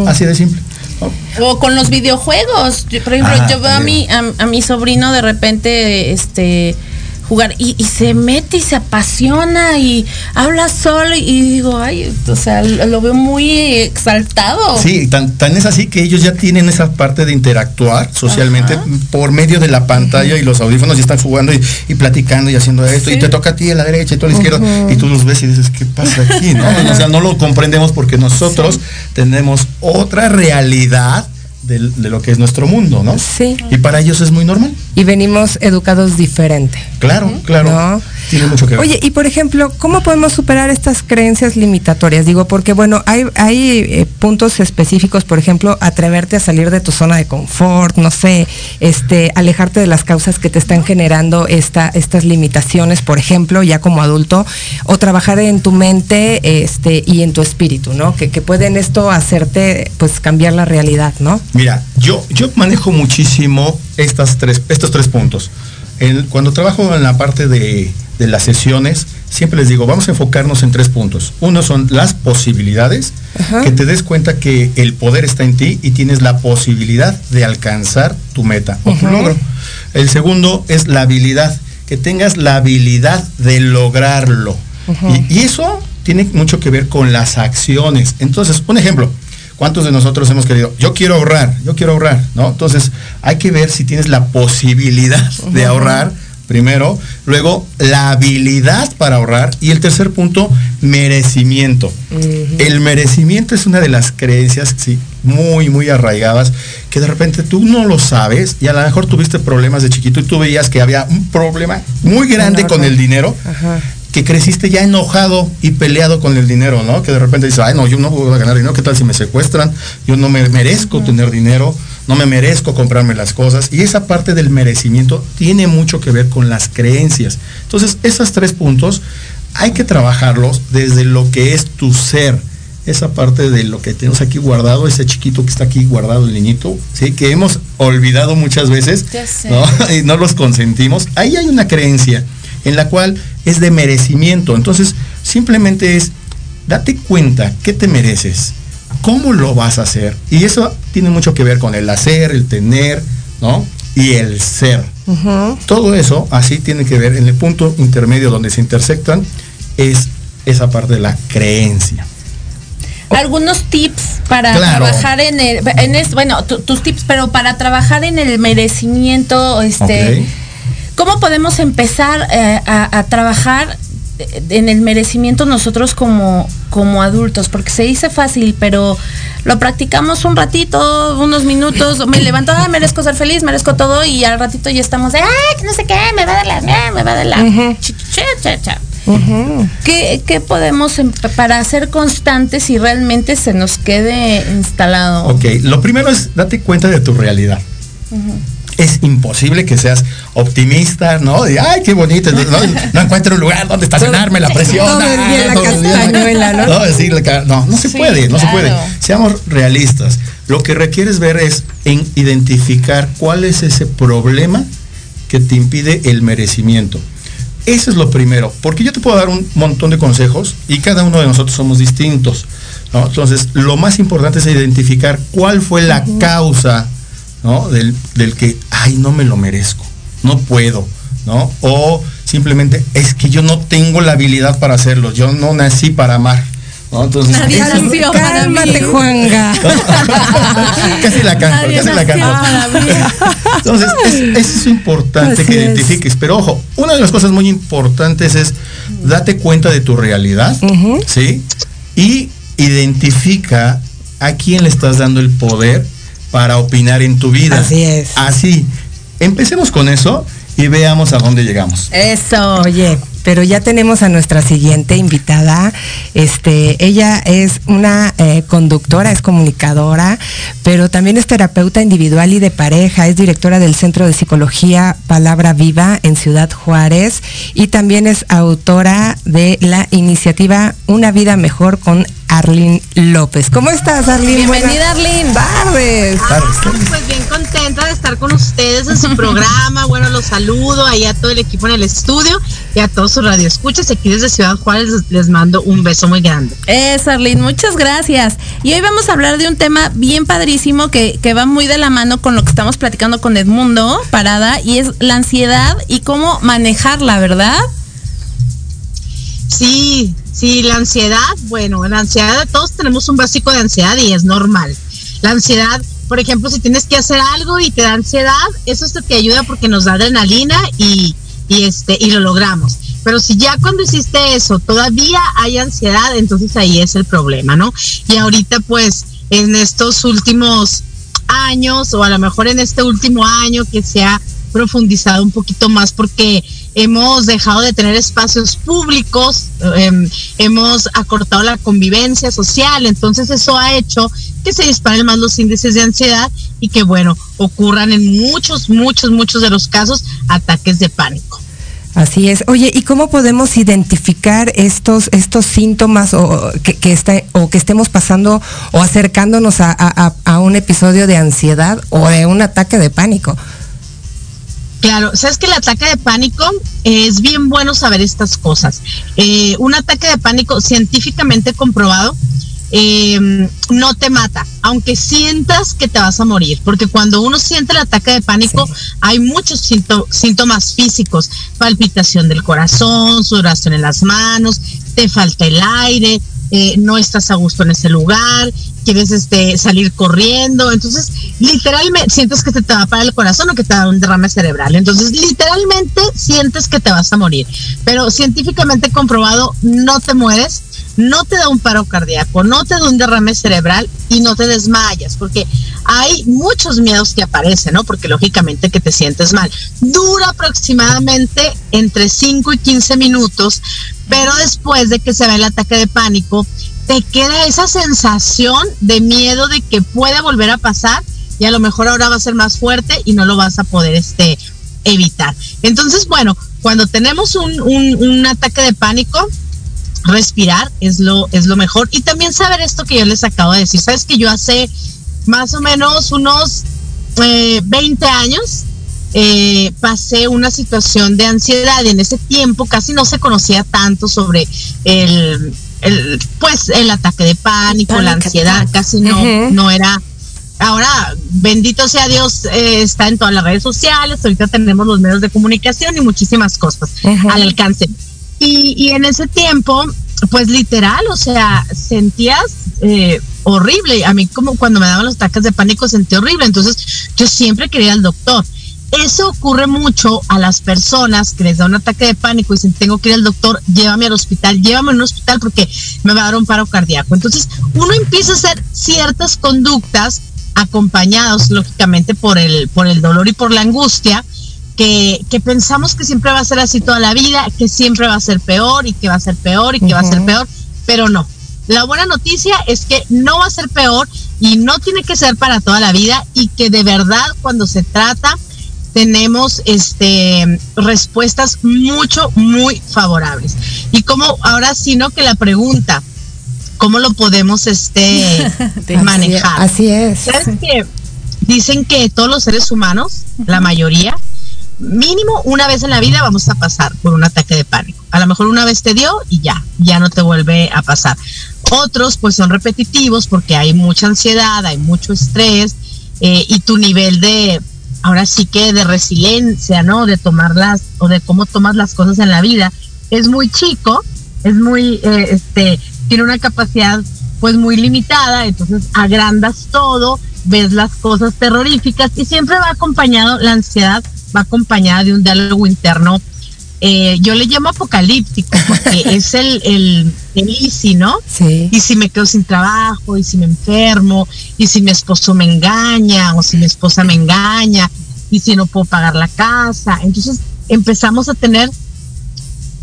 Así de simple. O con los videojuegos. Por ejemplo, ah, yo veo a mi, a, mi sobrino de repente, este jugar. Y, se mete y se apasiona y habla solo y digo, ay, o sea, lo veo muy exaltado. Sí, tan, tan es así que ellos ya tienen esa parte de interactuar socialmente por medio de la pantalla y los audífonos y están jugando y, platicando y haciendo esto. Y te toca a ti a la derecha y tú a la izquierda y tú los ves y dices, ¿qué pasa aquí? ¿no? o sea, no lo comprendemos porque nosotros tenemos otra realidad de, lo que es nuestro mundo, ¿no? Sí. Y para ellos es muy normal. Y venimos educados diferente. Claro, claro. Tiene mucho que ver. Oye, y por ejemplo, ¿cómo podemos superar estas creencias limitatorias? Digo, porque bueno, hay, hay eh, puntos específicos, por ejemplo, atreverte a salir de tu zona de confort, no sé, este, alejarte de las causas que te están generando esta, estas limitaciones, por ejemplo, ya como adulto, o trabajar en tu mente este, y en tu espíritu, ¿no? Que, que pueden esto hacerte, pues, cambiar la realidad, ¿no? Mira, yo, yo manejo muchísimo estas tres, estos tres puntos. cuando trabajo en la parte de, las sesiones, siempre les digo, vamos a enfocarnos en tres puntos. Uno son las posibilidades, que te des cuenta que el poder está en ti y tienes la posibilidad de alcanzar tu meta o tu logro. El segundo es la habilidad, que tengas la habilidad de lograrlo. y, eso tiene mucho que ver con las acciones. Entonces, un ejemplo, ¿Cuántos de nosotros hemos querido? Yo quiero ahorrar, yo quiero ahorrar, ¿no? Entonces hay que ver si tienes la posibilidad de ahorrar primero, luego la habilidad para ahorrar y el tercer punto, merecimiento. El merecimiento es una de las creencias, sí, muy, muy arraigadas, que de repente tú no lo sabes y a lo mejor tuviste problemas de chiquito y tú veías que había un problema muy grande con el dinero. Ajá que creciste ya enojado y peleado con el dinero, ¿no? Que de repente dices, ay, no, yo no voy a ganar dinero, ¿qué tal si me secuestran? Yo no me merezco tener dinero, no me merezco comprarme las cosas. Y esa parte del merecimiento tiene mucho que ver con las creencias. Entonces, esos tres puntos hay que trabajarlos desde lo que es tu ser. Esa parte de lo que tenemos aquí guardado, ese chiquito que está aquí guardado, el niñito, ¿sí? que hemos olvidado muchas veces ¿no? y no los consentimos. Ahí hay una creencia en la cual es de merecimiento. Entonces, simplemente es, date cuenta qué te mereces, cómo lo vas a hacer. Y eso tiene mucho que ver con el hacer, el tener, ¿no? Y el ser. Todo eso así tiene que ver en el punto intermedio donde se intersectan, es esa parte de la creencia algunos tips para trabajar en el en bueno tus tips pero para trabajar en el merecimiento este ¿Cómo podemos empezar eh, a, trabajar en el merecimiento nosotros como, como adultos? Porque se dice fácil, pero lo practicamos un ratito, unos minutos, me levanto, ah, merezco ser feliz, merezco todo, y al ratito ya estamos de, ay, no sé qué, me va a dar la, me va a dar la. ¿Qué, podemos em, para ser constantes y realmente se nos quede instalado? Ok, lo primero es date cuenta de tu realidad es imposible que seas optimista, ¿no? Y, ay, qué bonito, no, encuentro un lugar donde estacionarme, la presión. Todo ¿no? No, se puede, no se puede. Seamos realistas. Lo que requieres ver es en identificar cuál es ese problema que te impide el merecimiento. Eso es lo primero, porque yo te puedo dar un montón de consejos y cada uno de nosotros somos distintos. Entonces, lo más importante es identificar cuál fue la causa del, que, ay, no me lo merezco, no puedo, ¿no? O simplemente es que yo no tengo la habilidad para hacerlo, yo no nací para amar. Entonces, Nadie nació cálmate, Juanga. casi la canto, casi la canto. Entonces, es, es importante que identifiques. Pero ojo, una de las cosas muy importantes es date cuenta de tu realidad, ¿sí? Y identifica a quién le estás dando el poder para opinar en tu vida. Así es. Así. Empecemos con eso y veamos a dónde llegamos. Eso. Oye, pero ya tenemos a nuestra siguiente invitada. Este, ella es una eh, conductora, es comunicadora, pero también es terapeuta individual y de pareja, es directora del Centro de Psicología Palabra Viva en Ciudad Juárez y también es autora de la iniciativa Una vida mejor con Arlene López. ¿Cómo estás, Arlene? Bienvenida, Arlene. Tardes. Pues bien contenta de estar con ustedes en su programa. Bueno, los saludo ahí a todo el equipo en el estudio y a todos sus radioescuchas. Aquí desde Ciudad Juárez les mando un beso muy grande. Es, Arlene, muchas gracias. Y hoy vamos a hablar de un tema bien padrísimo que, que va muy de la mano con lo que estamos platicando con Edmundo Parada y es la ansiedad y cómo manejarla, ¿verdad? Sí, sí, la ansiedad, bueno, la ansiedad, todos tenemos un básico de ansiedad y es normal. La ansiedad, por ejemplo, si tienes que hacer algo y te da ansiedad, eso te ayuda porque nos da adrenalina y, y este y lo logramos. Pero si ya cuando hiciste eso todavía hay ansiedad, entonces ahí es el problema, ¿no? Y ahorita pues en estos últimos años o a lo mejor en este último año que se ha profundizado un poquito más porque hemos dejado de tener espacios públicos, em, hemos acortado la convivencia social, entonces eso ha hecho que se disparen más los índices de ansiedad y que, bueno, ocurran en muchos, muchos, muchos de los casos ataques de pánico. Así es. Oye, ¿y cómo podemos identificar estos, estos síntomas o que, que o que estemos pasando o acercándonos a un episodio de ansiedad o de un ataque de pánico? Claro, sabes que el ataque de pánico es bien bueno saber estas cosas. Eh, un ataque de pánico científicamente comprobado eh, no te mata, aunque sientas que te vas a morir, porque cuando uno siente el ataque de pánico hay muchos síntomas físicos, palpitación del corazón, sudoración en las manos, te falta el aire, eh, no estás a gusto en ese lugar, quieres este, salir corriendo, entonces literalmente sientes que te, te va a parar el corazón o que te da un derrame cerebral, entonces literalmente sientes que te vas a morir, pero científicamente comprobado no te mueres, no te da un paro cardíaco, no te da un derrame cerebral y no te desmayas, porque hay muchos miedos que aparecen, ¿no? Porque lógicamente que te sientes mal. Dura aproximadamente entre 5 y 15 minutos, pero después de que se ve el ataque de pánico, te queda esa sensación de miedo de que puede volver a pasar y a lo mejor ahora va a ser más fuerte y no lo vas a poder este, evitar. Entonces, bueno, cuando tenemos un, un ataque de pánico, respirar es lo, es lo mejor. Y también saber esto que yo les acabo de decir. Sabes que yo hace más o menos unos 20 eh, años eh, pasé una situación de ansiedad y en ese tiempo casi no se conocía tanto sobre el, el pues el ataque de pánico, la ansiedad, casi no, no era ahora, bendito sea Dios, eh, está en todas las redes sociales, ahorita tenemos los medios de comunicación y muchísimas cosas al alcance. Y, en ese tiempo, pues literal, o sea, sentías eh, horrible. A mí como cuando me daban los ataques de pánico sentí horrible. Entonces yo siempre quería al doctor. Eso ocurre mucho a las personas que les da un ataque de pánico y dicen, tengo que ir al doctor, llévame al hospital, llévame a un hospital porque me va a dar un paro cardíaco. Entonces uno empieza a hacer ciertas conductas acompañados lógicamente por el, por el dolor y por la angustia que, pensamos que siempre va a ser así toda la vida, que siempre va a ser peor y que va a ser peor y que va a ser peor, pero no. La buena noticia es que no va a ser peor y no tiene que ser para toda la vida y que de verdad cuando se trata tenemos este respuestas mucho muy favorables. Y como ahora sí no que la pregunta ¿cómo lo podemos este manejar? Así es. ¿Sabes que dicen que todos los seres humanos, la mayoría mínimo una vez en la vida vamos a pasar por un ataque de pánico. A lo mejor una vez te dio y ya, ya no te vuelve a pasar. Otros pues son repetitivos porque hay mucha ansiedad, hay mucho estrés eh, y tu nivel de, ahora sí que de resiliencia, ¿no? De tomarlas o de cómo tomas las cosas en la vida. Es muy chico, es muy, eh, este, tiene una capacidad pues muy limitada, entonces agrandas todo, ves las cosas terroríficas y siempre va acompañado, la ansiedad va acompañada de un diálogo interno. Eh, yo le llamo apocalíptico porque es el, el, el easy, ¿no? Sí. Y si me quedo sin trabajo, y si me enfermo, y si mi esposo me engaña, o si mi esposa me engaña, y si no puedo pagar la casa. Entonces empezamos a tener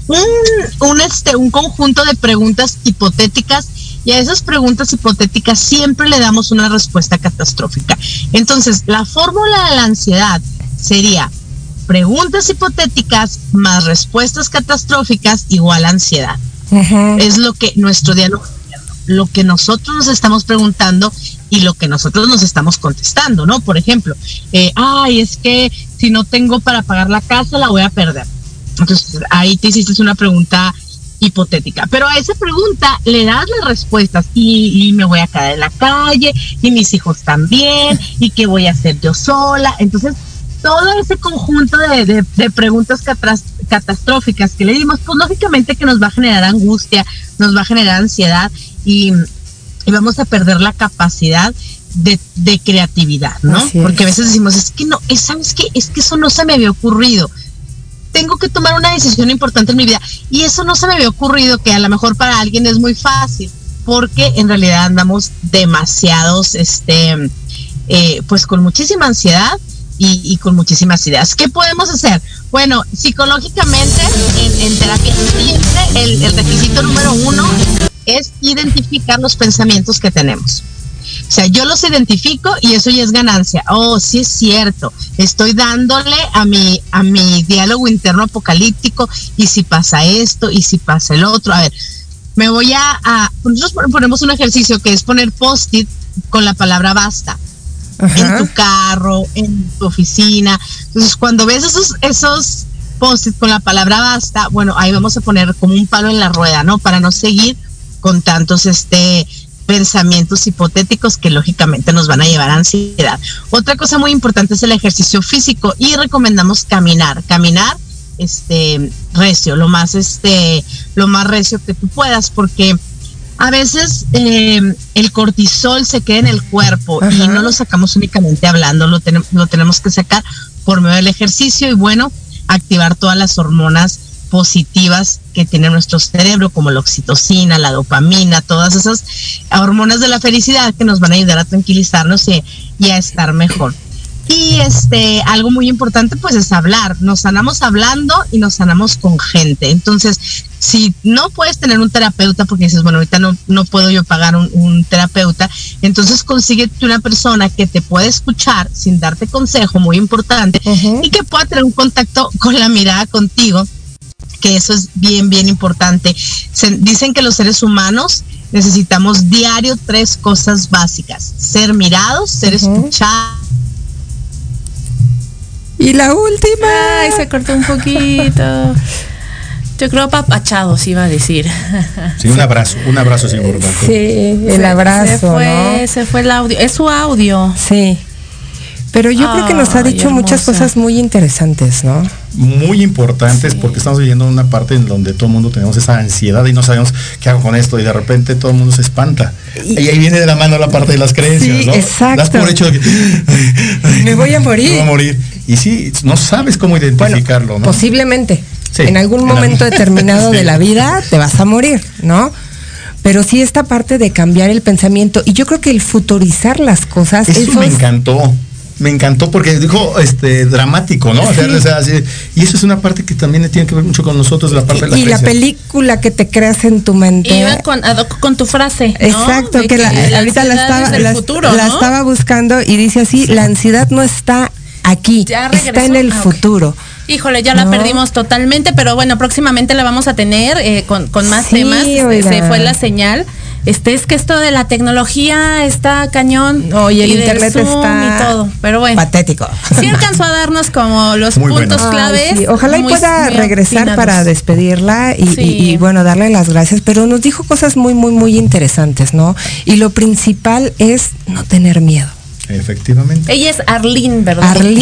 un, un, este, un conjunto de preguntas hipotéticas y a esas preguntas hipotéticas siempre le damos una respuesta catastrófica. Entonces, la fórmula de la ansiedad sería preguntas hipotéticas más respuestas catastróficas igual ansiedad. Es lo que nuestro diálogo, lo que nosotros nos estamos preguntando y lo que nosotros nos estamos contestando, ¿no? Por ejemplo, eh, ay, es que si no tengo para pagar la casa, la voy a perder. Entonces, ahí te hiciste una pregunta hipotética. Pero a esa pregunta le das las respuestas y, y, me voy a quedar en la calle y mis hijos también y qué voy a hacer yo sola. Entonces, todo ese conjunto de, de, de preguntas catastróficas que le dimos, pues lógicamente que nos va a generar angustia, nos va a generar ansiedad y, y vamos a perder la capacidad de, de creatividad, ¿no? Porque a veces decimos, es que no, es, ¿sabes qué? Es que eso no se me había ocurrido tengo que tomar una decisión importante en mi vida. Y eso no se me había ocurrido, que a lo mejor para alguien es muy fácil, porque en realidad andamos demasiados, este, eh, pues con muchísima ansiedad y, con muchísimas ideas. ¿Qué podemos hacer? Bueno, psicológicamente, en, terapia, siempre el, el requisito número uno es identificar los pensamientos que tenemos. O sea, yo los identifico y eso ya es ganancia. Oh, sí es cierto. Estoy dándole a mi, a mi diálogo interno apocalíptico y si pasa esto y si pasa el otro. A ver, me voy a, a nosotros ponemos un ejercicio que es poner post-it con la palabra basta. Ajá. En tu carro, en tu oficina. Entonces, cuando ves esos, esos post-it con la palabra basta, bueno, ahí vamos a poner como un palo en la rueda, ¿no? Para no seguir con tantos, este, pensamientos hipotéticos que lógicamente nos van a llevar a ansiedad. Otra cosa muy importante es el ejercicio físico y recomendamos caminar, caminar este recio, lo más este lo más recio que tú puedas porque a veces eh, el cortisol se queda en el cuerpo Ajá. y no lo sacamos únicamente hablando, lo, ten lo tenemos que sacar por medio del ejercicio y bueno, activar todas las hormonas positivas que tiene nuestro cerebro, como la oxitocina, la dopamina, todas esas hormonas de la felicidad que nos van a ayudar a tranquilizarnos y, y a estar mejor. Y este, algo muy importante pues es hablar, nos sanamos hablando y nos sanamos con gente. Entonces, si no puedes tener un terapeuta porque dices, bueno, ahorita no, no puedo yo pagar un, un terapeuta, entonces consíguete una persona que te pueda escuchar sin darte consejo, muy importante, uh -huh. y que pueda tener un contacto con la mirada contigo que eso es bien, bien importante. Se, dicen que los seres humanos necesitamos diario tres cosas básicas. Ser mirados, ser uh -huh. escuchados. Y la última. Ay, se cortó un poquito. Yo creo papachados iba a decir. Sí, un abrazo, un abrazo es importante. Sí, el abrazo. Se fue, ¿no? se fue el audio. Es su audio. Sí. Pero yo creo que nos ha dicho muchas cosas muy interesantes, ¿no? Muy importantes sí. porque estamos viviendo una parte en donde todo el mundo tenemos esa ansiedad y no sabemos qué hago con esto y de repente todo el mundo se espanta. Y, y ahí viene de la mano la parte de las creencias, sí, ¿no? Exacto. Das por hecho de que ay, ay, me voy a morir. Me voy a morir. Y sí, no sabes cómo identificarlo, bueno, ¿no? Posiblemente. Sí, en algún en momento algún... determinado sí. de la vida te vas a morir, ¿no? pero sí esta parte de cambiar el pensamiento y yo creo que el futurizar las cosas eso, eso me es... encantó me encantó porque dijo este dramático, ¿no? Sí. O sea, así, y eso es una parte que también tiene que ver mucho con nosotros, la parte de la Y la película que te creas en tu mente. Iba con, con tu frase. ¿no? Exacto, que, que, la, la ahorita la estaba, la, futuro, la ¿no? estaba buscando y dice así, sí. la ansiedad no está aquí, está en el ah, futuro. Híjole, ya la perdimos totalmente, pero bueno, próximamente la vamos a tener eh, con, con, más sí, temas. Oiga. Se fue la señal. Este es que esto de la tecnología está cañón. Y el y internet Zoom está y todo. Pero bueno. Patético. Sí alcanzó a darnos como los Muy puntos bueno. claves. Ay, sí. Ojalá y pueda regresar para despedirla y, sí. y, y, bueno, darle las gracias. Pero nos dijo cosas muy, muy, muy interesantes, ¿no? Y lo principal es no tener miedo. Efectivamente. Ella es Arlene, ¿verdad? Arlene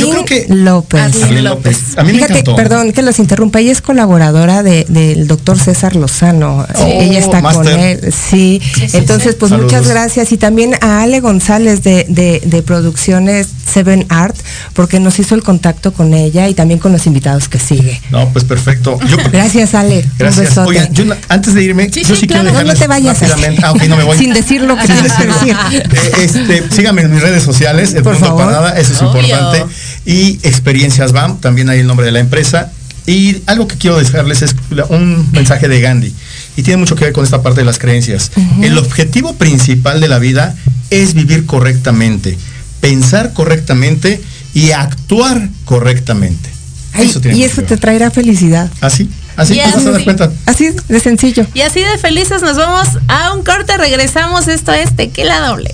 López. Arlene López. A mí Fíjate, me encantó. perdón que los interrumpa. Ella es colaboradora de, del doctor César Lozano. Oh, Ella está con él. Sí. Entonces, pues Saludos. muchas gracias. Y también a Ale González de, de, de Producciones Seven Art, porque nos hizo el contacto con ella y también con los invitados que sigue. No, pues perfecto. Yo- Gracias, Ale. Un Gracias. besote. Oigan, yo na- antes de irme, Sí, yo sí, sí quiero claro. No, no te vayas. rápidamente. Ah, ok, no me voy. Sin decir lo que tienes que decir. Eh, este, síganme en mis redes sociales, el Por Punto favor. para nada, eso es Obvio. importante. Y Experiencias BAM, también hay el nombre de la empresa. Y algo que quiero dejarles es un mensaje de Gandhi. Y tiene mucho que ver con esta parte de las creencias. El objetivo principal de la vida es vivir correctamente, pensar correctamente y actuar correctamente. Ay, tiene y eso te traerá felicidad. Así, así Y te vas a dar así. cuenta. Así de sencillo. Y así de felices nos vamos a un corte, regresamos. Esto es Tequila Doble.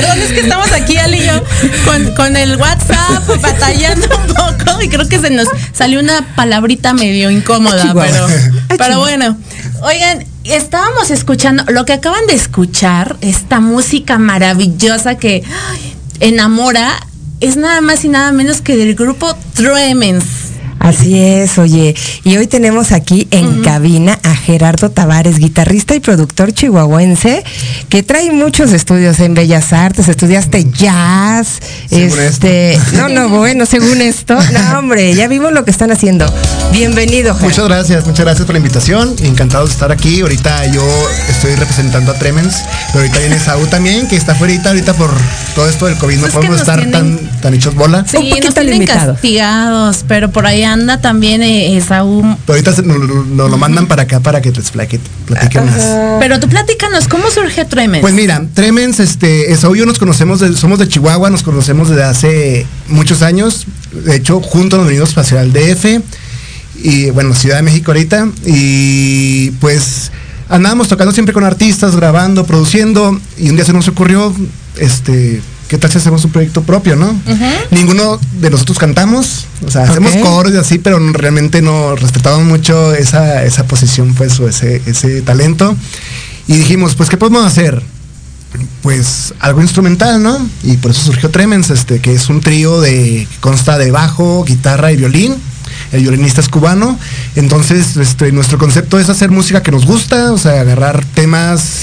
Perdón, es que estamos aquí, Ali y yo, con, con el WhatsApp, batallando un poco. Y creo que se nos salió una palabrita medio incómoda, pero, bueno. Oigan, estábamos escuchando, lo que acaban de escuchar, esta música maravillosa que ay, enamora, es nada más y nada menos que del grupo Tremens. Así es, oye. Y hoy tenemos aquí en cabina a Gerardo Tavares, guitarrista y productor chihuahuense, que trae muchos estudios en Bellas Artes. Estudiaste jazz. Según este. No, no, bueno, según esto. No, hombre, ya vimos lo que están haciendo. Bienvenido, Muchas gracias, muchas gracias por la invitación. Encantado de estar aquí. Ahorita yo estoy representando a Tremens, pero ahorita viene Saúl también, que está fuera ahorita por todo esto del COVID. No Pues podemos estar tan, tan hechos bola. Sí, nos tienen castigados, pero por ahí anda también eh, Esaú. Pero ahorita se- nos, nos lo mandan para acá para que les platique, platique más. Pero tú platícanos, ¿cómo surge Tremens? Pues mira, Tremens, este, Esaú y yo nos conocemos, de- somos de Chihuahua, nos conocemos desde hace muchos años. De hecho, juntos nos venimos hacia el DF y bueno, Ciudad de México ahorita. Y pues andábamos tocando siempre con artistas, grabando, produciendo. Y un día se nos ocurrió, este, ¿qué tal si hacemos un proyecto propio, no? Ninguno de nosotros cantamos, o sea, hacemos Ok. coros y así, pero realmente no respetamos mucho esa, esa posición, pues, o ese, ese talento. Y dijimos, pues, ¿qué podemos hacer? Pues algo instrumental, ¿no? Y por eso surgió Tremens, este, que es un trío de que consta de bajo, guitarra y violín. El violinista es cubano. Entonces, este, nuestro concepto es hacer música que nos gusta, o sea, agarrar temas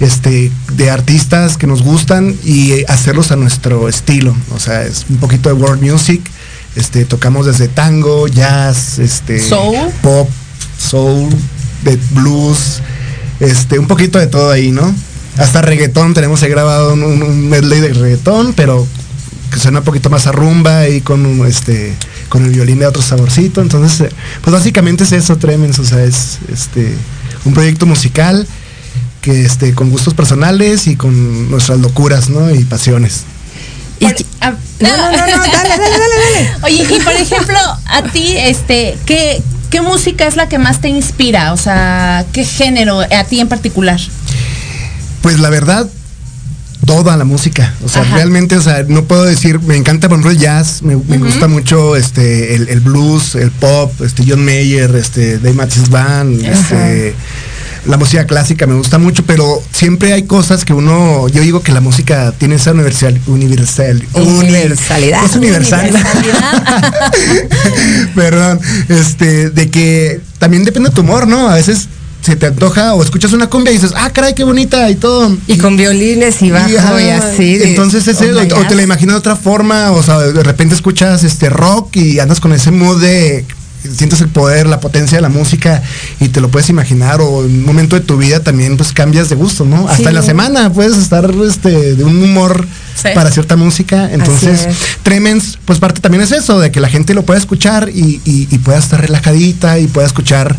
este, de artistas que nos gustan y eh, hacerlos a nuestro estilo. O sea, es un poquito de world music. Este, tocamos desde tango, jazz, este, Soul. pop, soul, de blues, este, un poquito de todo ahí, ¿no? Hasta reggaetón, tenemos ahí grabado un, un- un medley de reggaetón, pero que suena un poquito más a rumba y con un, este con el violín de otro saborcito. Entonces, eh, pues básicamente es eso, Tremens, o sea, es este un proyecto musical que este con gustos personales y con nuestras locuras, ¿no? Y pasiones. No, no, no, no, dale, dale, dale, dale. Oye, y por ejemplo, a ti, este, ¿qué, ¿qué música es la que más te inspira? O sea, ¿qué género a ti en particular? Pues la verdad, toda la música. O sea, Ajá. realmente, o sea, no puedo decir, me encanta por ejemplo el jazz, me, me gusta mucho este el, el blues, el pop, este John Mayer, este Dave Matthews Band, este la música clásica me gusta mucho, pero siempre hay cosas que uno, yo digo que la música tiene esa universal, universal, uni- Universalidad. es universal. Perdón, este, de que también depende de tu humor, ¿no? A veces se te antoja o escuchas una cumbia y dices, ah, caray, qué bonita y todo. Y con violines y bajo y, ajá, así. de- Entonces es oh el- my o, God. te la imaginas de otra forma, o sea, de repente escuchas este rock y andas con ese mood de sientes el poder, la potencia de la música y te lo puedes imaginar o en un momento de tu vida también pues cambias de gusto, ¿no? Hasta Sí. en la semana puedes estar este de un humor Sí. para cierta música, entonces es. Tremens pues parte también es eso, de que la gente lo pueda escuchar y, y- y pueda estar relajadita y pueda escuchar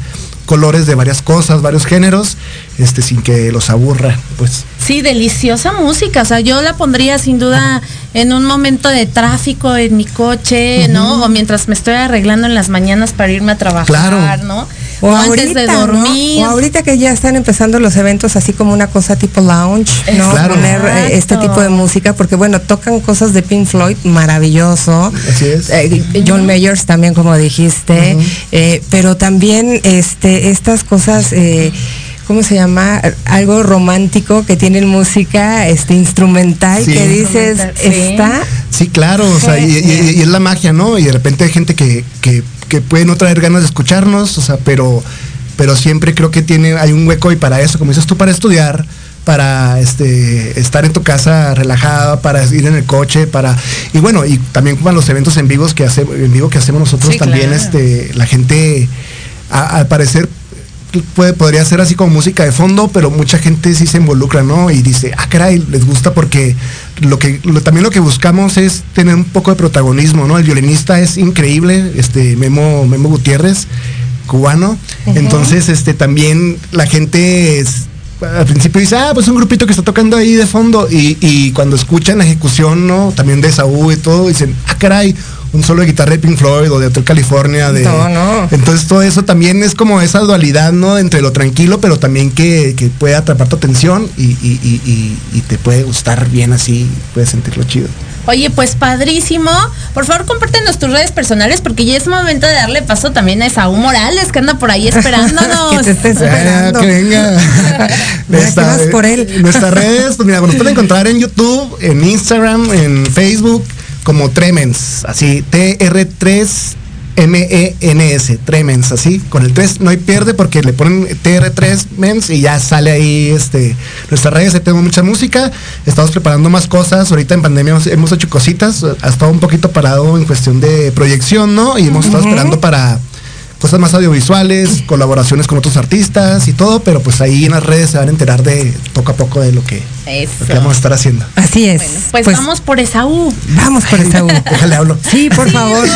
colores de varias cosas, varios géneros, este sin que los aburra, pues. Sí, deliciosa música. O sea, yo la pondría sin duda en un momento de tráfico en mi coche, ¿no? O mientras me estoy arreglando en las mañanas para irme a trabajar, Claro. ¿no? O, O, ahorita, antes de ¿no? dormir. O ahorita que ya están empezando los eventos así como una cosa tipo lounge, ¿no? Claro. Poner eh, este tipo de música, porque bueno, tocan cosas de Pink Floyd, maravilloso. Así es. Eh, John Mayers también, como dijiste. eh, pero también este, estas cosas. ¿Cómo se llama? Algo romántico que tiene música este instrumental Sí. que dices está Sí, claro, o sea, y, y- y es la magia, ¿no? Y de repente hay gente que, que, que puede no traer ganas de escucharnos, o sea, pero, pero siempre creo que tiene, hay un hueco y para eso, como dices tú, para estudiar, para este estar en tu casa relajada, para ir en el coche, para y bueno, y también para los eventos en vivos que hacemos, en vivo que hacemos nosotros Sí, también, claro. este, la gente a- al parecer puede, podría ser así como música de fondo, pero mucha gente sí se involucra, ¿no? Y dice, ah, caray, les gusta porque lo que lo- también lo que buscamos es tener un poco de protagonismo, ¿no? El violinista es increíble, este Memo, Memo Gutiérrez, cubano. Entonces, este también la gente es- al principio dice, ah, pues un grupito que está tocando ahí de fondo. Y, y cuando escuchan la ejecución, ¿no? También de Saúl y todo, dicen, ah, caray, un solo de guitarra de Pink Floyd o de Hotel California. De, No, no. Entonces todo eso también es como esa dualidad, ¿no? Entre lo tranquilo, pero también que, que puede atrapar tu atención y, y- y- y- y te puede gustar bien así, puedes sentirlo chido. Oye, pues padrísimo. Por favor, compártenos tus redes personales porque ya es momento de darle paso también a Esaú Morales, que anda por ahí esperándonos. que te esté esperando. Ah, que venga. ¿qué vas por él? Nuestras redes, pues mira, nos pueden encontrar en YouTube, en Instagram, en Facebook, como Tremens, así, TR3 M-E-N-S, Tremens, así, con el 3 no hay pierde porque le ponen TR3 Mens y ya sale ahí este nuestras redes, ahí tenemos mucha música, estamos preparando más cosas, ahorita en pandemia hemos, hemos hecho cositas, ha estado un poquito parado en cuestión de proyección, ¿no? Y hemos estado esperando para cosas más audiovisuales, colaboraciones con otros artistas y todo, pero pues ahí en las redes se van a enterar de poco a poco de lo que, lo que vamos a estar haciendo. Así es. Pues, vamos por Esaú. Vamos por Esaú. Déjale hablo. Sí, por favor.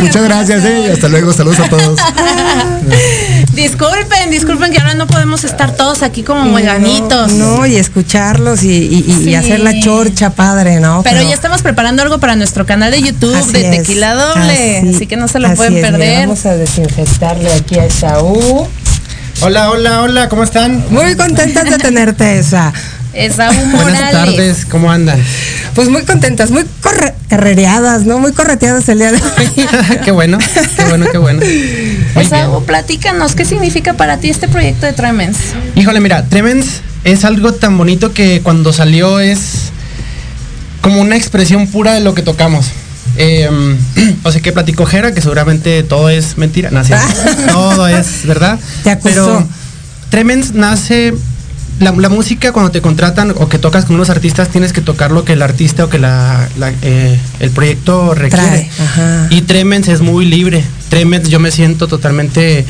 Muchas gracias, eh. Hasta luego, saludos a todos. disculpen, disculpen que ahora no podemos estar todos aquí como mueganitos. No, y escucharlos y, y- y Sí. hacer la chorcha padre, ¿no? Pero ya estamos preparando algo para nuestro canal de YouTube Así de es, Tequila Doble. así- Así, que no se lo así pueden es, perder. vamos a desinfectarle aquí a Esaú. Hola, hola, hola, ¿cómo están? Muy contentas de tenerte, esa. Esaú Buenas Morales. tardes, ¿cómo andan? Pues muy contentas, muy corre- carrereadas, ¿no? Muy correteadas el día de hoy. qué bueno, qué bueno, qué bueno. Esaú, platícanos, ¿qué significa para ti este proyecto de Tremens? Híjole, mira, Tremens es algo tan bonito que cuando salió es como una expresión pura de lo que tocamos. Eh, o sea que platico Jera, que seguramente todo es mentira. No, todo es verdad. Te. Pero Tremens nace. La, la música cuando te contratan o que tocas con unos artistas tienes que tocar lo que el artista o que la, la, eh, el proyecto requiere. Trae. Y Tremens es muy libre. Tremens yo me siento totalmente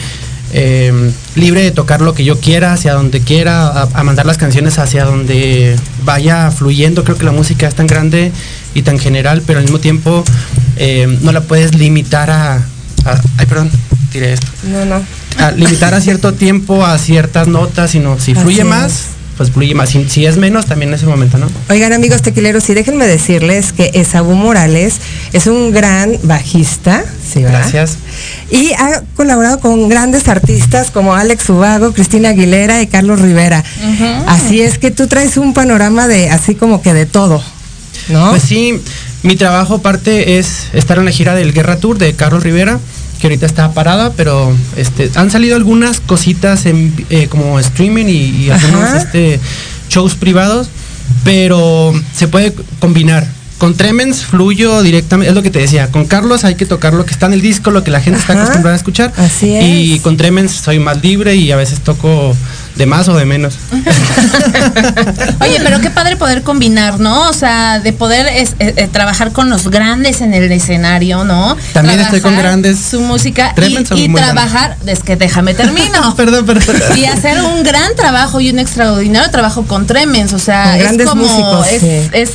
eh, libre de tocar lo que yo quiera, hacia donde quiera, a, a mandar las canciones hacia donde vaya fluyendo. Creo que la música es tan grande y tan general, pero al mismo tiempo eh, no la puedes limitar a, a- Ay, perdón, tiré esto. No, no. A limitar a cierto tiempo, a ciertas notas, sino si Así fluye es. más, pues fluye más. Si, si es menos, también en ese momento, ¿no? Oigan amigos tequileros, y déjenme decirles que Esaú Morales es un gran bajista, ¿sí, verdad? Gracias. Y ha colaborado con grandes artistas como Alex Ubago, Cristina Aguilera y Carlos Rivera. Así es que tú traes un panorama de así como que de todo, ¿no? Pues sí, mi trabajo parte es estar en la gira del Guerra Tour de Carlos Rivera, que ahorita está parada, pero este, han salido algunas cositas en, eh, como streaming y, y algunos este, shows privados, pero se puede combinar. Con Tremens fluyo directamente, es lo que te decía, con Carlos hay que tocar lo que está en el disco, lo que la gente está acostumbrada a escuchar. Así es. Y con Tremens soy más libre y a veces toco de más o de menos. Oye, pero qué padre poder combinar, ¿no? O sea, de poder es- eh, eh, trabajar con los grandes en el escenario, ¿no? También estoy con Trabajar grandes. Su música y, y trabajar, es que déjame termino. perdón, perdón. y hacer un gran trabajo y un extraordinario trabajo con Tremens, o sea, Con es grandes como músicos, es, sí. es,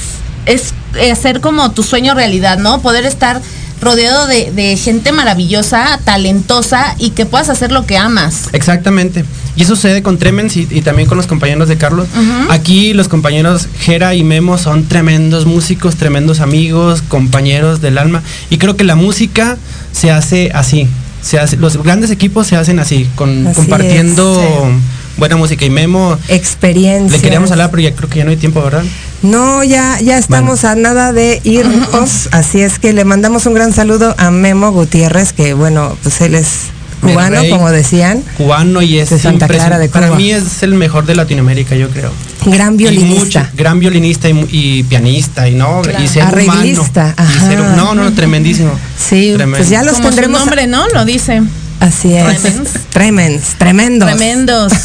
es hacer como tu sueño realidad, ¿no? Poder estar rodeado de, de gente maravillosa, talentosa y que puedas hacer lo que amas. Exactamente. Y eso sucede con Tremens y, y también con los compañeros de Carlos. Aquí los compañeros Jera y Memo son tremendos músicos, tremendos amigos, compañeros del alma. Y creo que la música se hace así. Se hace, los grandes equipos se hacen así, con, Así compartiendo es, buena música. Y Memo, Experiencia. le queríamos hablar, pero ya creo que ya no hay tiempo, ¿verdad? No, ya, ya estamos a nada de irnos, así es que le mandamos un gran saludo a Memo Gutiérrez, que bueno, pues él es cubano, rey. como decían, Cubano y es De Santa Clara de impresionante. Para Cuba. mí es el mejor de Latinoamérica, yo creo. gran Y violinista. mucho, gran violinista y, y pianista y no Claro. y ser Arreglista, humano. Y ser- ajá. no, no, tremendísimo. Sí, Tremendo. pues ya los Como tendremos. su nombre, ¿no? Lo dice. Así es. Tremens. Tremens, tremendos. Tremendos.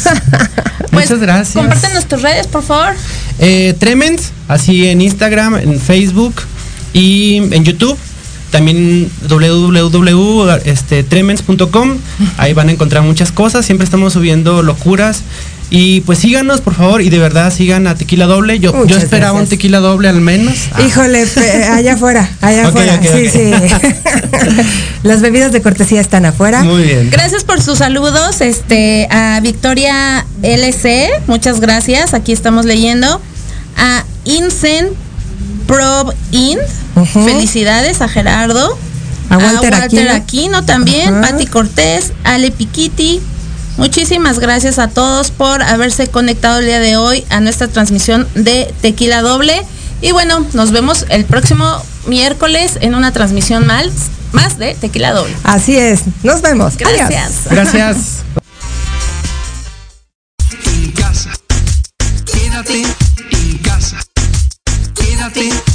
Pues, Muchas gracias. Compártenos tus redes, por favor. Eh, Tremens, así en Instagram, en Facebook y en YouTube. También www.tremens.com. Ahí van a encontrar muchas cosas. Siempre estamos subiendo locuras. Y pues síganos, por favor. Y de verdad sigan a Tequila Doble. Yo, yo esperaba un tequila doble al menos. Ah, Híjole, allá afuera, allá afuera. sí, sí. Las bebidas de cortesía están afuera. Muy bien. Gracias por sus saludos, este, a Victoria LC, muchas gracias, aquí estamos leyendo. A Incen Prob Int, Felicidades a Gerardo. A Walter Aquino. Aquino también. Patti Cortés, Ale Piquiti. Muchísimas gracias a todos por haberse conectado el día de hoy a nuestra transmisión de Tequila Doble. Y bueno, nos vemos el próximo miércoles en una transmisión más, más de Tequila Doble. Así es. Nos vemos. Adiós. Gracias. Gracias. En casa. Quédate en casa. Quédate